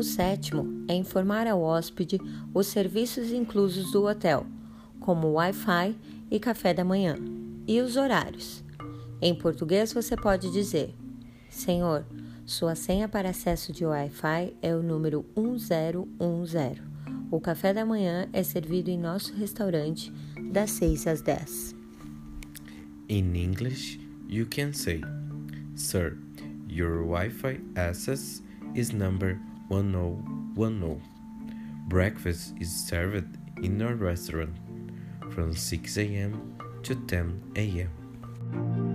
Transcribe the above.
O sétimo é informar ao hóspede os serviços inclusos do hotel, como Wi-Fi e café da manhã, e os horários. Em português, você pode dizer: Senhor, sua senha para acesso de Wi-Fi é o número 1010. O café da manhã é servido em nosso restaurante das 6 às 10. In English, you can say, Sir, your Wi-Fi access is number 1010. Breakfast is served in our restaurant from 6 a.m. to 10 a.m.